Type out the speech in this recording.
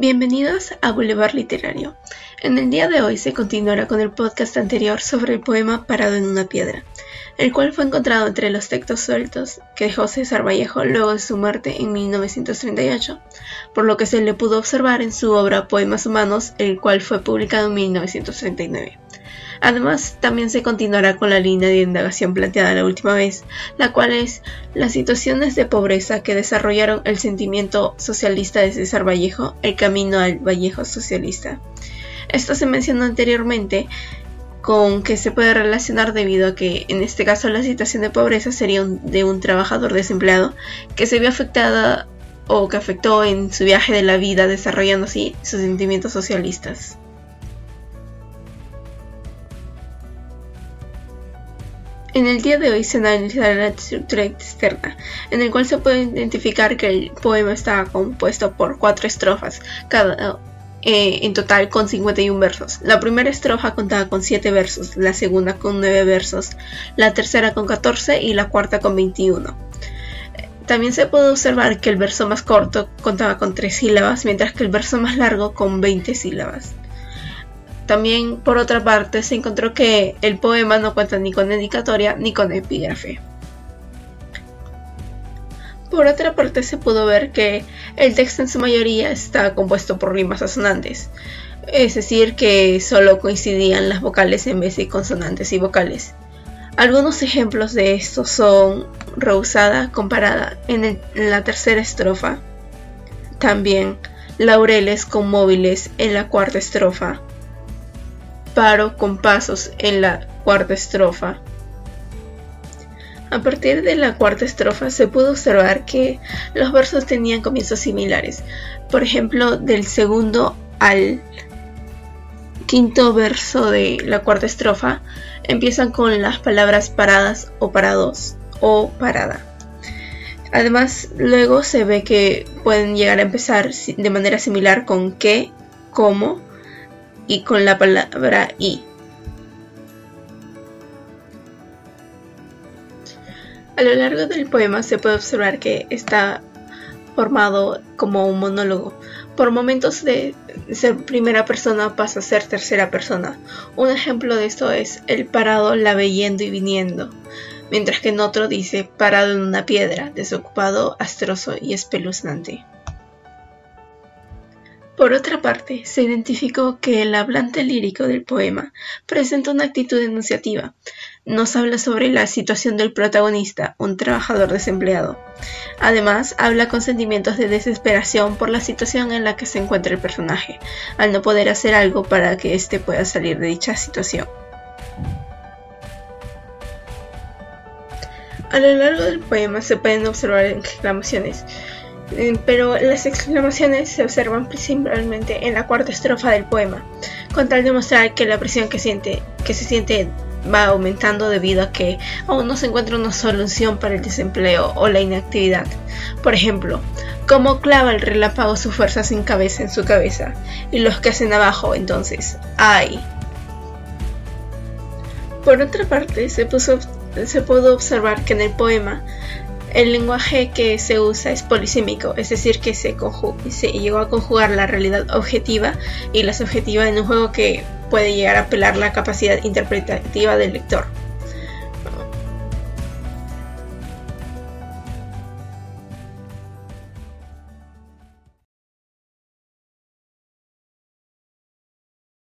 Bienvenidos a Boulevard Literario. En el día de hoy se continuará con el podcast anterior sobre el poema Parado en una piedra, el cual fue encontrado entre los textos sueltos que dejó César Vallejo luego de su muerte en 1938, por lo que se le pudo observar en su obra Poemas Humanos, el cual fue publicado en 1939. Además, también se continuará con la línea de indagación planteada la última vez, la cual es las situaciones de pobreza que desarrollaron el sentimiento socialista de César Vallejo, el camino al Vallejo socialista. Esto se mencionó anteriormente con que se puede relacionar debido a que en este caso la situación de pobreza sería de un trabajador desempleado que se vio afectada o que afectó en su viaje de la vida desarrollando así sus sentimientos socialistas. En el día de hoy se analizará la estructura externa, en el cual se puede identificar que el poema está compuesto por cuatro estrofas, cada eh, en total con 51 versos. La primera estrofa contaba con 7 versos, la segunda con 9 versos, la tercera con 14 y la cuarta con 21. También se puede observar que el verso más corto contaba con 3 sílabas, mientras que el verso más largo con 20 sílabas. También, por otra parte, se encontró que el poema no cuenta ni con dedicatoria ni con epígrafe. Por otra parte, se pudo ver que el texto en su mayoría está compuesto por rimas asonantes, es decir, que solo coincidían las vocales en vez de consonantes y vocales. Algunos ejemplos de esto son rehusada comparada en la tercera estrofa, también laureles con móviles en la cuarta estrofa, paro con pasos en la cuarta estrofa. A partir de la cuarta estrofa se pudo observar que los versos tenían comienzos similares. Por ejemplo, del segundo al quinto verso de la cuarta estrofa empiezan con las palabras paradas o parados o parada. Además, luego se ve que pueden llegar a empezar de manera similar con que, como, y con la palabra y. A lo largo del poema se puede observar que está formado como un monólogo. Por momentos de ser primera persona pasa a ser tercera persona. Un ejemplo de esto es el parado la ve yendo y viniendo, mientras que en otro dice parado en una piedra, desocupado, astroso y espeluznante. Por otra parte, se identificó que el hablante lírico del poema presenta una actitud enunciativa. Nos habla sobre la situación del protagonista, un trabajador desempleado. Además, habla con sentimientos de desesperación por la situación en la que se encuentra el personaje, al no poder hacer algo para que éste pueda salir de dicha situación. A lo largo del poema se pueden observar exclamaciones, pero las exclamaciones se observan principalmente en la cuarta estrofa del poema, con tal de mostrar que la presión que, siente, que se siente va aumentando debido a que aún no se encuentra una solución para el desempleo o la inactividad. Por ejemplo, cómo clava el relámpago su fuerza sin cabeza en su cabeza, y los que hacen abajo entonces, ¡ay! Por otra parte, se, se pudo observar que en el poema el lenguaje que se usa es polisímico, es decir, que se, se llegó a conjugar la realidad objetiva y la subjetiva en un juego que puede llegar a apelar la capacidad interpretativa del lector.